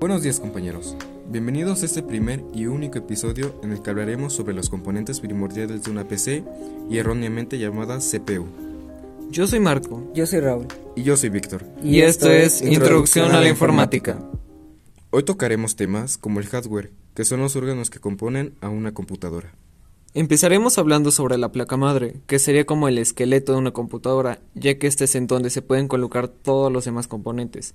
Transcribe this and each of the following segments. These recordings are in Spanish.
Buenos días compañeros, bienvenidos a este primer y único episodio en el que hablaremos sobre los componentes primordiales de una PC y erróneamente llamada CPU. Yo soy Marco. Yo soy Raúl. Y yo soy Víctor. Y, esto es Introducción a la Informática. Hoy tocaremos temas como el hardware, que son los órganos que componen a una computadora. Empezaremos hablando sobre la placa madre, que sería como el esqueleto de una computadora, ya que este es en donde se pueden colocar todos los demás componentes.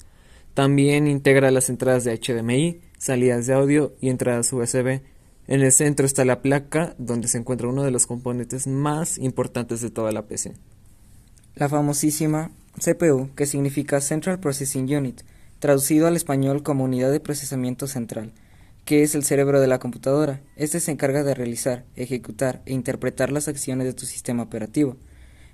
También integra las entradas de HDMI, salidas de audio y entradas USB. En el centro está la placa, donde se encuentra uno de los componentes más importantes de toda la PC. La famosísima CPU, que significa Central Processing Unit, traducido al español como unidad de procesamiento central que es el cerebro de la computadora. Este se encarga de realizar, ejecutar e interpretar las acciones de tu sistema operativo.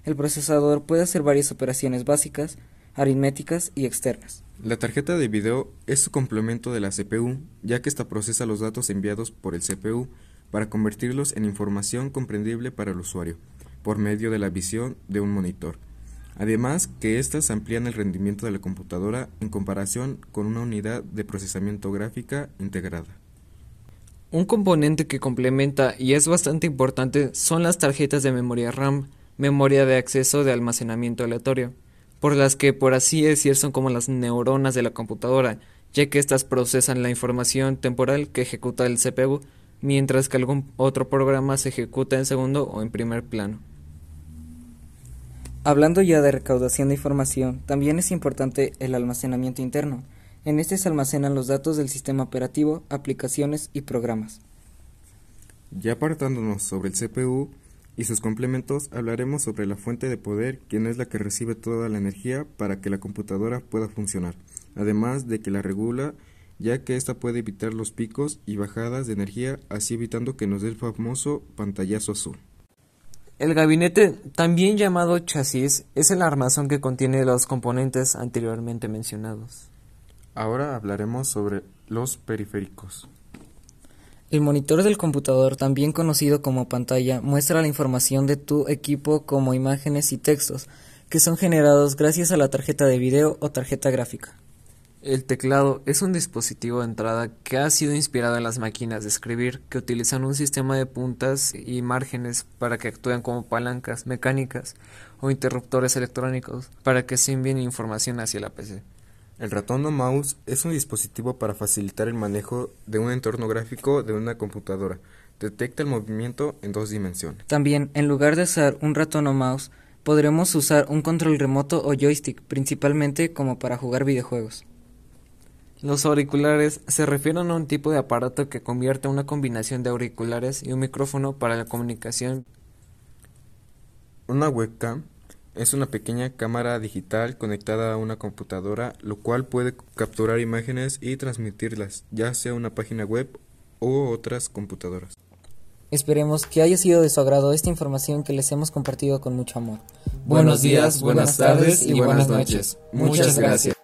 El procesador puede hacer varias operaciones básicas, aritméticas y externas. La tarjeta de video es su complemento de la CPU, ya que ésta procesa los datos enviados por el CPU para convertirlos en información comprendible para el usuario, por medio de la visión de un monitor. Además que éstas amplían el rendimiento de la computadora en comparación con una unidad de procesamiento gráfica integrada. Un componente que complementa y es bastante importante son las tarjetas de memoria RAM, memoria de acceso de almacenamiento aleatorio, por las que por así decir son como las neuronas de la computadora, ya que éstas procesan la información temporal que ejecuta el CPU, mientras que algún otro programa se ejecuta en segundo o en primer plano. Hablando ya de recaudación de información, también es importante el almacenamiento interno, en este se almacenan los datos del sistema operativo, aplicaciones y programas. Ya apartándonos sobre el CPU y sus complementos, hablaremos sobre la fuente de poder, quien es la que recibe toda la energía para que la computadora pueda funcionar, además de que la regula, ya que ésta puede evitar los picos y bajadas de energía, así evitando que nos dé el famoso pantallazo azul. El gabinete, también llamado chasis, es el armazón que contiene los componentes anteriormente mencionados. Ahora hablaremos sobre los periféricos. El monitor del computador, también conocido como pantalla, muestra la información de tu equipo como imágenes y textos, que son generados gracias a la tarjeta de video o tarjeta gráfica. El teclado es un dispositivo de entrada que ha sido inspirado en las máquinas de escribir que utilizan un sistema de puntas y márgenes para que actúen como palancas mecánicas o interruptores electrónicos para que se envíen información hacia la PC. El ratón o mouse es un dispositivo para facilitar el manejo de un entorno gráfico de una computadora. Detecta el movimiento en dos dimensiones. También, en lugar de usar un ratón o mouse, podremos usar un control remoto o joystick, principalmente como para jugar videojuegos. Los auriculares se refieren a un tipo de aparato que convierte una combinación de auriculares y un micrófono para la comunicación. Una webcam es una pequeña cámara digital conectada a una computadora, lo cual puede capturar imágenes y transmitirlas, ya sea una página web u otras computadoras. Esperemos que haya sido de su agrado esta información que les hemos compartido con mucho amor. Buenos días, buenas tardes y buenas noches. Muchas gracias.